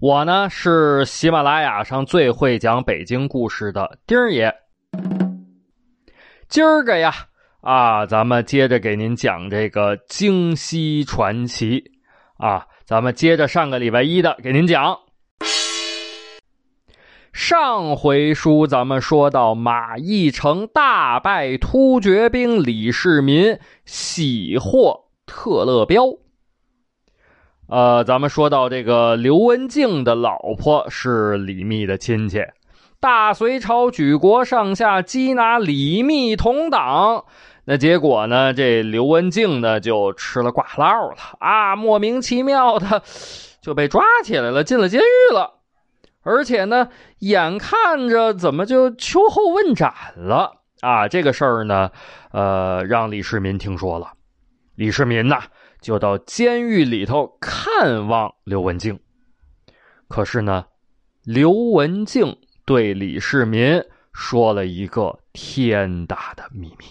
我呢是喜马拉雅上最会讲北京故事的丁儿爷。今儿个呀啊，咱们接着给您讲这个京西传奇啊，咱们接着上个礼拜一的给您讲。上回书咱们说到马邑城大败突厥兵李世民，喜获特勒标。呃，咱们说到这个刘文静的老婆是李密的亲戚，大隋朝举国上下缉拿李密同党，那结果呢，这刘文静呢就吃了挂烙了啊，莫名其妙的就被抓起来了，进了监狱了。而且呢，眼看着怎么就秋后问斩了啊？这个事儿呢，呃，让李世民听说了，李世民呐就到监狱里头看望刘文静。可是呢，刘文静对李世民说了一个天大的秘密。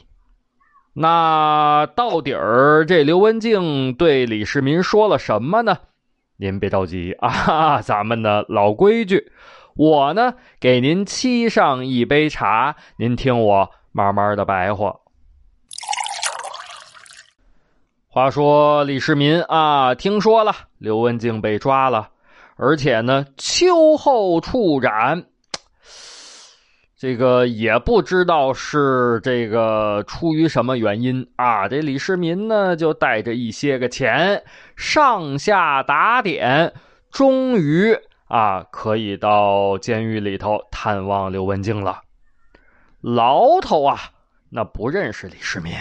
那到底儿这刘文静对李世民说了什么呢？您别着急 啊，咱们的老规矩，我呢给您沏上一杯茶，您听我慢慢的白话。话说李世民啊，听说了刘文静被抓了，而且呢秋后处斩。这个也不知道是这个出于什么原因啊？这李世民呢，就带着一些个钱，上下打点，终于啊，可以到监狱里头探望刘文静了。牢头啊，那不认识李世民，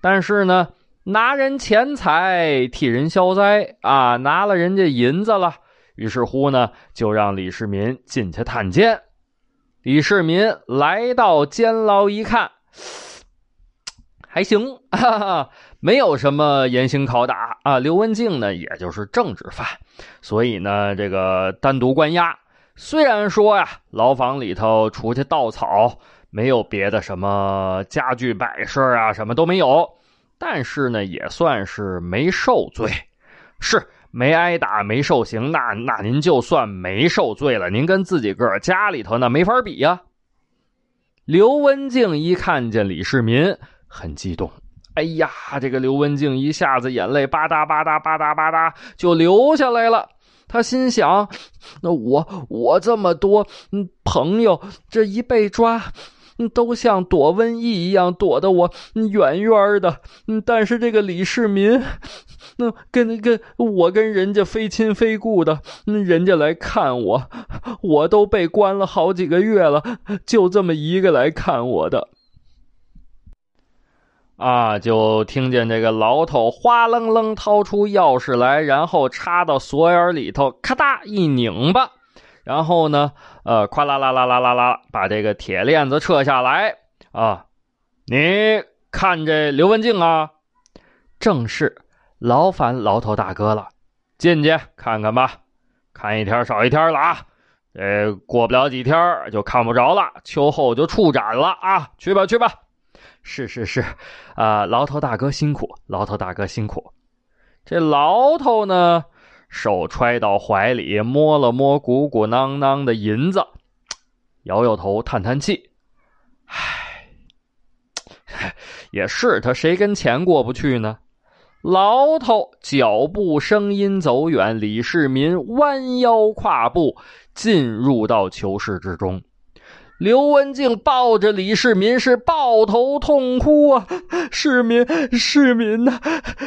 但是呢，拿人钱财替人消灾啊，拿了人家银子了，于是乎呢，就让李世民进去探监。李世民来到监牢一看，还行，哈哈，没有什么严刑拷打啊。刘文静呢，也就是政治犯，所以呢，这个单独关押。虽然说呀，牢房里头除去稻草，没有别的什么家具摆设啊，什么都没有，但是呢，也算是没受罪，是。没挨打，没受刑，那那您就算没受罪了。您跟自己个儿家里头那没法比呀。刘文静一看见李世民，很激动。哎呀，这个刘文静一下子眼泪吧嗒吧嗒吧嗒吧嗒就流下来了。他心想：那我我这么多朋友，这一被抓。都像躲瘟疫一样躲得我远远的，但是这个李世民，那跟跟我跟人家非亲非故的，人家来看我，我都被关了好几个月了，就这么一个来看我的，啊！就听见这个牢头哗楞楞掏出钥匙来，然后插到锁眼里头，咔嗒一拧吧。然后呢，呃，咵啦啦啦啦啦啦，把这个铁链子撤下来啊！你看这刘文静啊，正是劳烦牢头大哥了，进去看看吧，看一天少一天了啊！呃，过不了几天就看不着了，秋后就处斩了啊！去吧，去吧。是是是，啊，牢头大哥辛苦，牢头大哥辛苦。这牢头呢？手揣到怀里，摸了摸鼓鼓囊囊的银子，摇摇头，叹叹气：“唉，也是他谁跟钱过不去呢？”牢头脚步声音走远，李世民弯腰跨步进入到囚室之中。刘文静抱着李世民是抱头痛哭啊！世民，世民呐，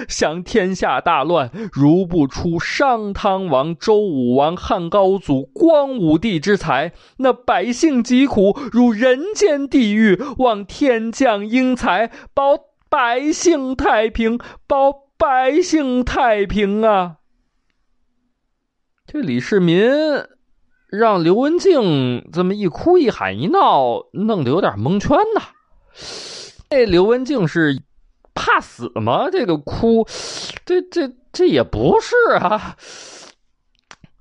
想天下大乱，如不出商汤王、周武王、汉高祖、光武帝之才，那百姓疾苦如人间地狱。望天降英才，保百姓太平，保百姓太平啊！这李世民让刘文静这么一哭一喊一闹，弄得有点蒙圈呐。这刘文静是怕死吗？这个哭，这这这也不是啊。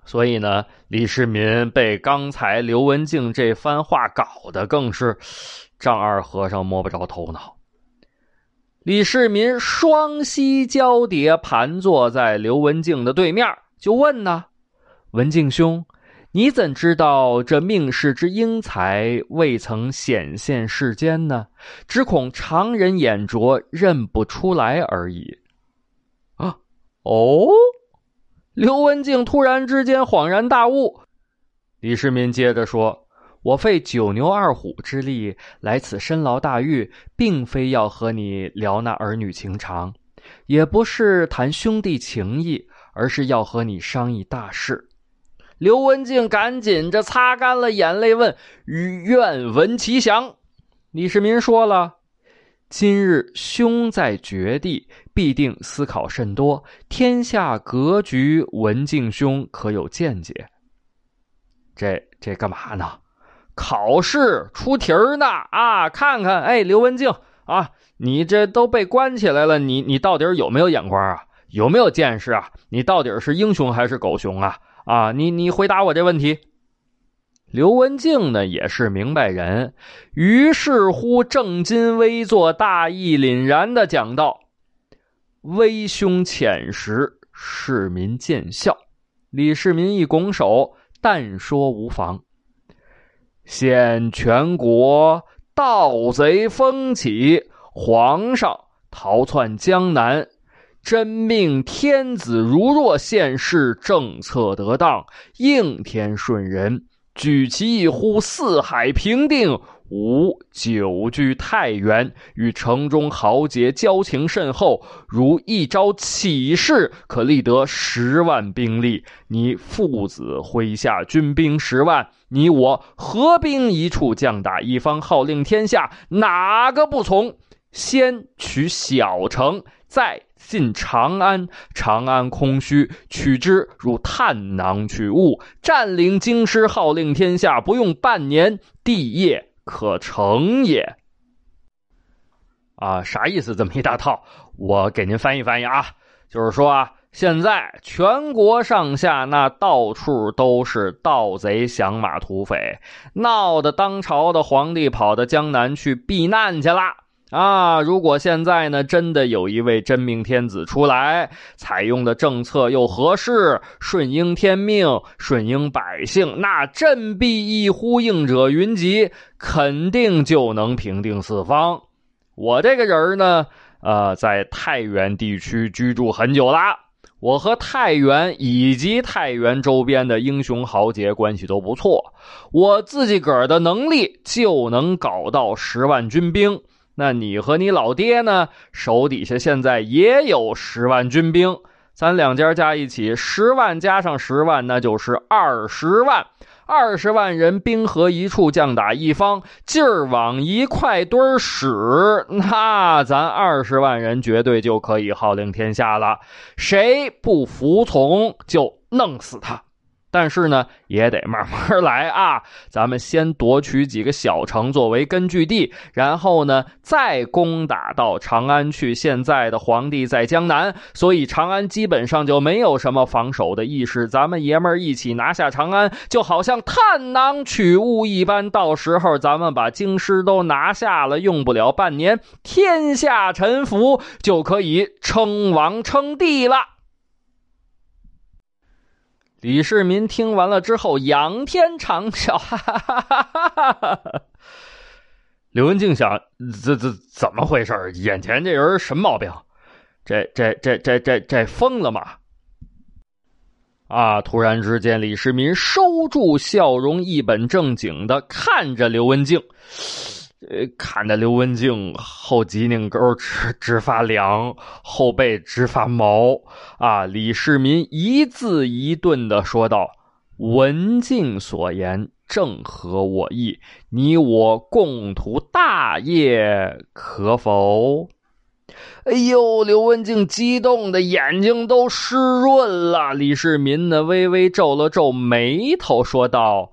所以呢，李世民被刚才刘文静这番话搞得更是丈二和尚摸不着头脑。李世民双膝交叠，盘坐在刘文静的对面，就问呢：“文静兄，你怎知道这命世之英才未曾显现世间呢？只恐常人眼拙，认不出来而已。”啊，哦。刘文静突然之间恍然大悟，李世民接着说：“我费九牛二虎之力来此深牢大狱，并非要和你聊那儿女情长，也不是谈兄弟情谊，而是要和你商议大事。”刘文静赶紧着擦干了眼泪，问：“愿闻其详。”李世民说了。今日兄在绝地，必定思考甚多。天下格局，文静兄可有见解？这这干嘛呢？考试出题儿呢？啊，看看，哎，刘文静啊，你这都被关起来了，你你到底有没有眼光啊？有没有见识啊？你到底是英雄还是狗熊啊？啊，你你回答我这问题。刘文静呢也是明白人，于是乎正襟危坐，大义凛然的讲道：“微兄浅识，市民见笑。”李世民一拱手，但说无妨。现全国盗贼风起，皇上逃窜江南，真命天子如若现世，政策得当，应天顺人。举其一呼，四海平定。吾久居太原，与城中豪杰交情甚厚。如一朝起事，可立得十万兵力。你父子麾下军兵十万，你我合兵一处，将打一方，号令天下，哪个不从？先取小城，再。进长安，长安空虚，取之如探囊取物。占领京师，号令天下，不用半年，帝业可成也。啊，啥意思？这么一大套，我给您翻译翻译啊。就是说啊，现在全国上下那到处都是盗贼、响马、土匪，闹得当朝的皇帝跑到江南去避难去了。啊！如果现在呢，真的有一位真命天子出来，采用的政策又合适，顺应天命，顺应百姓，那振臂一呼应者云集，肯定就能平定四方。我这个人呢，呃，在太原地区居住很久啦，我和太原以及太原周边的英雄豪杰关系都不错，我自己个儿的能力就能搞到十万军兵。那你和你老爹呢？手底下现在也有十万军兵，咱两家加一起，十万加上十万，那就是二十万。二十万人兵合一处，将打一方，劲儿往一块堆使，那咱二十万人绝对就可以号令天下了。谁不服从，就弄死他。但是呢，也得慢慢来啊！咱们先夺取几个小城作为根据地，然后呢，再攻打到长安去。现在的皇帝在江南，所以长安基本上就没有什么防守的意识。咱们爷们一起拿下长安，就好像探囊取物一般。到时候咱们把京师都拿下了，用不了半年，天下臣服，就可以称王称帝了。李世民听完了之后，仰天长啸，哈哈哈哈哈！刘文静想：这这怎么回事？眼前这人什么毛病？这这这这这这疯了吗？啊！突然之间，李世民收住笑容，一本正经的看着刘文静。呃，看着刘文静后脊梁沟直直发凉，后背直发毛啊！李世民一字一顿的说道：“文静所言正合我意，你我共图大业，可否？”哎呦，刘文静激动的眼睛都湿润了。李世民呢，微微皱了皱眉头，说道。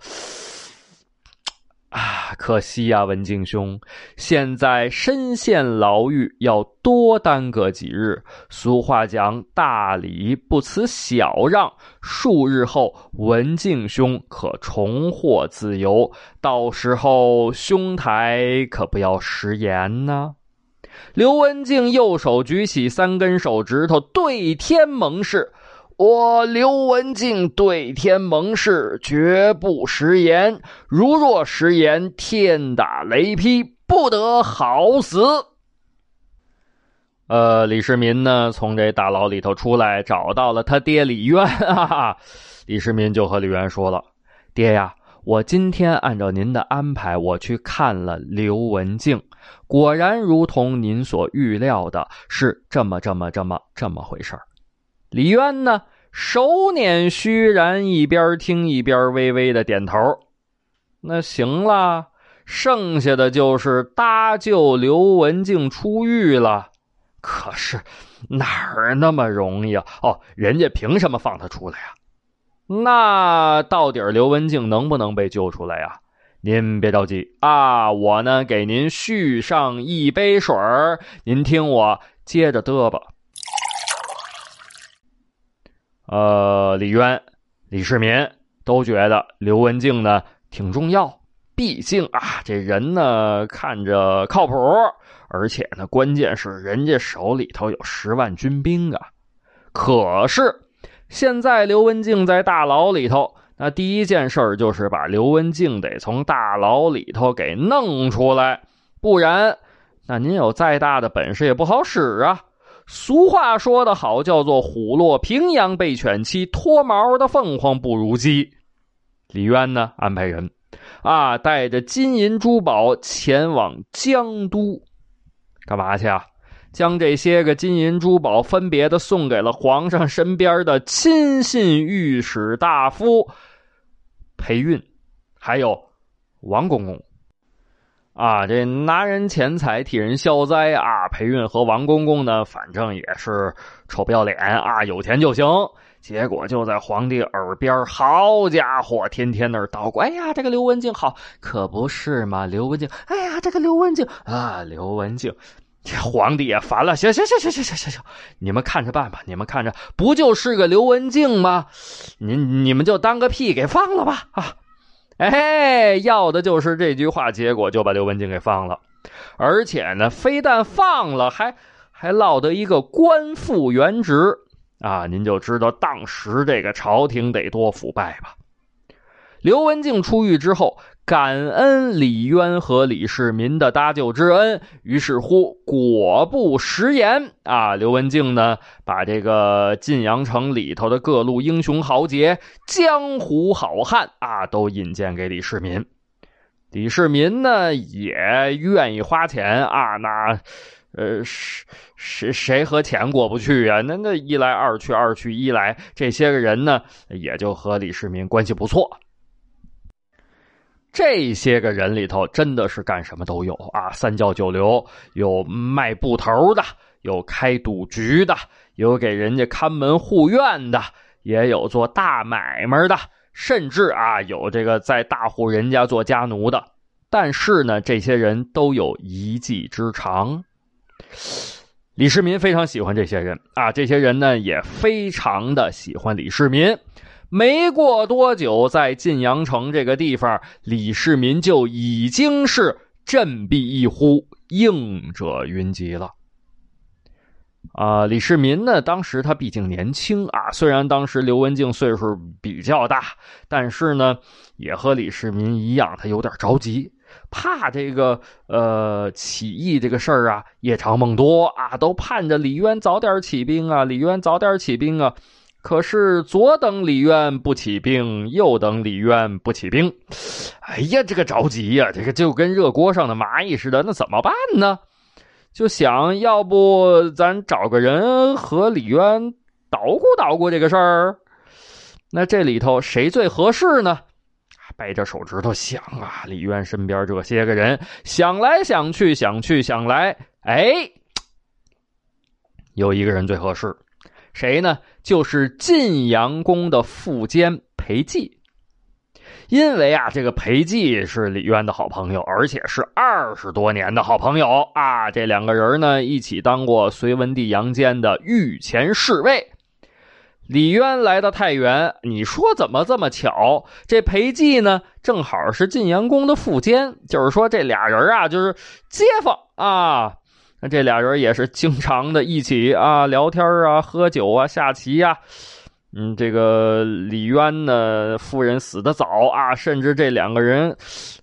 啊，可惜呀，文静兄，现在身陷牢狱，要多耽搁几日。俗话讲，大礼不辞小让。数日后，文静兄可重获自由，到时候兄台可不要食言呢。刘文静右手举起三根手指头，对天盟誓。我刘文静对天盟誓，绝不食言。如若食言，天打雷劈，不得好死。呃，李世民呢，从这大牢里头出来，找到了他爹李渊。哈哈，李世民就和李渊说了：“爹呀，我今天按照您的安排，我去看了刘文静，果然如同您所预料的，是这么这么这么这么回事儿。”李渊呢，手捻虚髯，一边听一边微微的点头。那行了，剩下的就是搭救刘文静出狱了。可是哪儿那么容易啊？哦，人家凭什么放他出来呀？那到底刘文静能不能被救出来呀？您别着急啊，我呢给您续上一杯水儿，您听我接着嘚吧。呃，李渊、李世民都觉得刘文静呢挺重要，毕竟啊，这人呢看着靠谱，而且呢，关键是人家手里头有十万军兵啊。可是现在刘文静在大牢里头，那第一件事就是把刘文静得从大牢里头给弄出来，不然，那您有再大的本事也不好使啊。俗话说得好，叫做“虎落平阳被犬欺，脱毛的凤凰不如鸡”。李渊呢，安排人啊，带着金银珠宝前往江都，干嘛去啊？将这些个金银珠宝分别的送给了皇上身边的亲信御史大夫裴运，还有王公公。啊，这拿人钱财替人消灾啊！裴运和王公公呢，反正也是臭不要脸啊，有钱就行。结果就在皇帝耳边，好家伙，天天那儿叨咕：“哎呀，这个刘文静好，可不是嘛？刘文静，哎呀，这个刘文静啊，刘文静，这皇帝也烦了。行行行行行行行行，你们看着办吧，你们看着，不就是个刘文静吗？你你们就当个屁给放了吧啊！”哎，要的就是这句话，结果就把刘文静给放了，而且呢，非但放了，还还落得一个官复原职啊！您就知道当时这个朝廷得多腐败吧？刘文静出狱之后。感恩李渊和李世民的搭救之恩，于是乎果不食言啊！刘文静呢，把这个晋阳城里头的各路英雄豪杰、江湖好汉啊，都引荐给李世民。李世民呢，也愿意花钱啊，那呃，谁谁和钱过不去啊？那那一来二去，二去一来，这些个人呢，也就和李世民关系不错。这些个人里头，真的是干什么都有啊！三教九流，有卖布头的，有开赌局的，有给人家看门护院的，也有做大买卖的，甚至啊，有这个在大户人家做家奴的。但是呢，这些人都有一技之长。李世民非常喜欢这些人啊，这些人呢也非常的喜欢李世民。没过多久，在晋阳城这个地方，李世民就已经是振臂一呼，应者云集了。啊，李世民呢，当时他毕竟年轻啊，虽然当时刘文静岁数比较大，但是呢，也和李世民一样，他有点着急，怕这个呃起义这个事儿啊，夜长梦多啊，都盼着李渊早点起兵啊，李渊早点起兵啊。可是左等李渊不起兵，右等李渊不起兵，哎呀，这个着急呀，这个就跟热锅上的蚂蚁似的，那怎么办呢？就想要不咱找个人和李渊捣鼓捣鼓这个事儿。那这里头谁最合适呢？掰着手指头想啊，李渊身边这些个人，想来想去，想去想来，哎，有一个人最合适，谁呢？就是晋阳宫的副监裴寂。因为啊，这个裴寂是李渊的好朋友，而且是二十多年的好朋友啊。这两个人呢，一起当过隋文帝杨坚的御前侍卫。李渊来到太原，你说怎么这么巧？这裴寂呢，正好是晋阳宫的副监，就是说这俩人啊，就是街坊啊。这俩人也是经常的一起啊聊天啊、喝酒啊、下棋呀。嗯，这个李渊呢，夫人死的早啊，甚至这两个人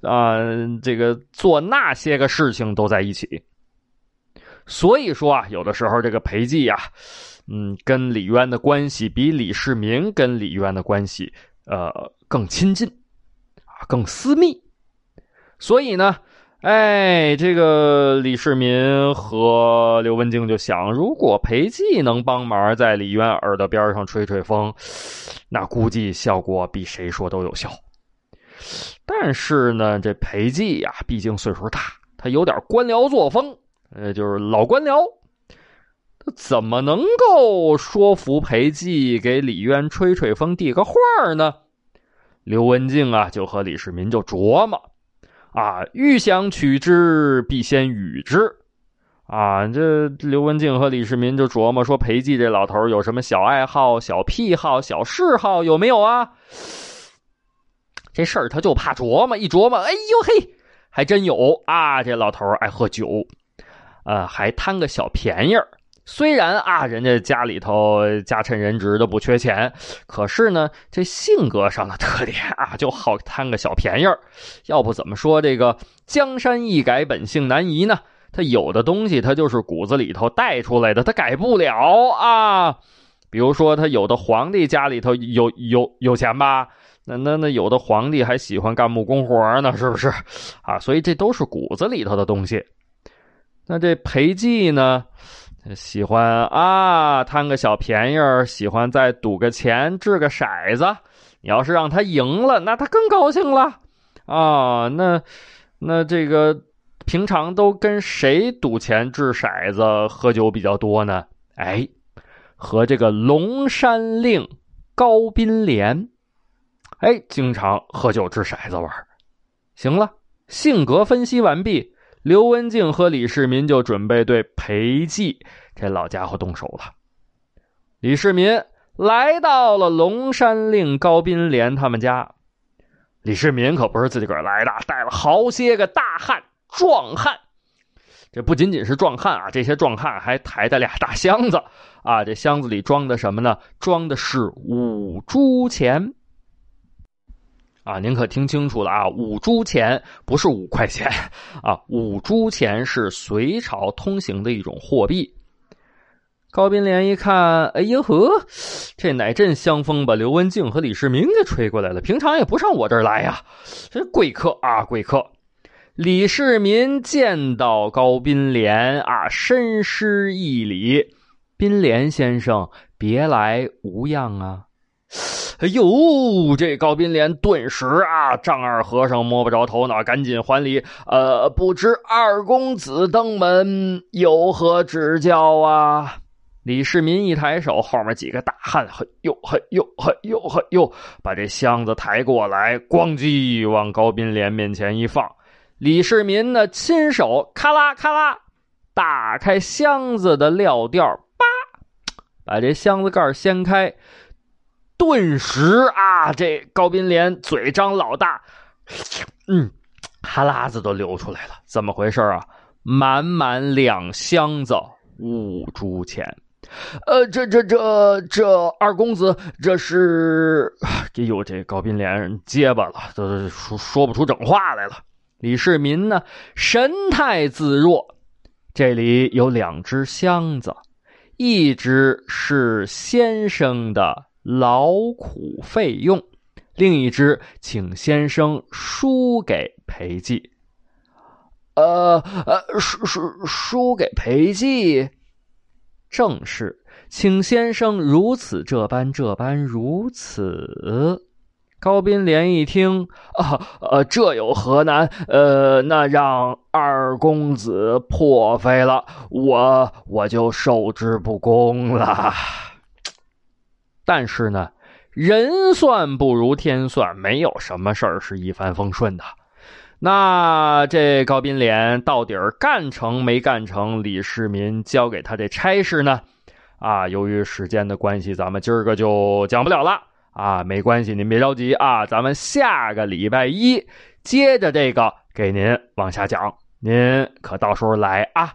啊，这个做那些个事情都在一起。所以说啊，有的时候这个裴寂呀，嗯，跟李渊的关系比李世民跟李渊的关系呃更亲近啊，更私密。所以呢。哎，这个李世民和刘文静就想，如果裴寂能帮忙在李渊耳朵边上吹吹风，那估计效果比谁说都有效。但是呢，这裴寂呀，毕竟岁数大，他有点官僚作风，呃，就是老官僚，他怎么能够说服裴寂给李渊吹吹风、递个话呢？刘文静啊，就和李世民就琢磨。啊，欲想取之，必先予之。啊，这刘文静和李世民就琢磨说，裴寂这老头有什么小爱好、小癖好、小嗜好，有没有啊？这事儿他就怕琢磨，一琢磨，哎呦嘿，还真有啊！这老头爱喝酒，呃，还贪个小便宜儿。虽然啊，人家家里头家趁人直的不缺钱，可是呢，这性格上的特点啊，就好贪个小便宜儿。要不怎么说这个江山易改，本性难移呢？他有的东西，他就是骨子里头带出来的，他改不了啊。比如说，他有的皇帝家里头有有有钱吧？那那那有的皇帝还喜欢干木工活呢，是不是？啊，所以这都是骨子里头的东西。那这裴寂呢？喜欢啊，贪个小便宜儿，喜欢再赌个钱，掷个骰子。你要是让他赢了，那他更高兴了啊。那那这个平常都跟谁赌钱、掷骰子、喝酒比较多呢？哎，和这个龙山令高斌莲，哎，经常喝酒、掷骰子玩。行了，性格分析完毕。刘文静和李世民就准备对裴寂这老家伙动手了。李世民来到了龙山令高斌连他们家。李世民可不是自己个儿来的，带了好些个大汉、壮汉。这不仅仅是壮汉啊，这些壮汉还抬着俩大箱子啊。这箱子里装的什么呢？装的是五铢钱。啊，您可听清楚了啊！五铢钱不是五块钱啊，五铢钱是隋朝通行的一种货币。高斌连一看，哎呦呵，这哪阵香风把刘文静和李世民给吹过来了？平常也不上我这儿来呀，这贵客啊，贵客！李世民见到高斌连啊，深施一礼：“斌连先生，别来无恙啊？”哎呦，这高斌连顿时啊，丈二和尚摸不着头脑，赶紧还礼。呃，不知二公子登门有何指教啊？李世民一抬手，后面几个大汉，嘿呦嘿呦嘿呦嘿呦，把这箱子抬过来，咣叽往高斌连面前一放。李世民呢，亲手咔啦咔啦打开箱子的料吊，叭，把这箱子盖掀开。顿时啊，这高斌连嘴张老大，嗯，哈喇子都流出来了。怎么回事啊？满满两箱子五铢钱。呃，这这这这二公子，这是哎呦，这高斌连结巴了，都说说不出整话来了。李世民呢，神态自若。这里有两只箱子，一只是先生的。劳苦费用，另一只请先生输给裴寂。呃呃，输输输给裴寂，正是，请先生如此这般这般如此。高斌连一听，啊，呃，这有何难？呃，那让二公子破费了，我我就受之不恭了。但是呢，人算不如天算，没有什么事儿是一帆风顺的。那这高斌莲到底干成没干成李世民交给他这差事呢？啊，由于时间的关系，咱们今儿个就讲不了了。啊，没关系，您别着急啊，咱们下个礼拜一接着这个给您往下讲，您可到时候来啊。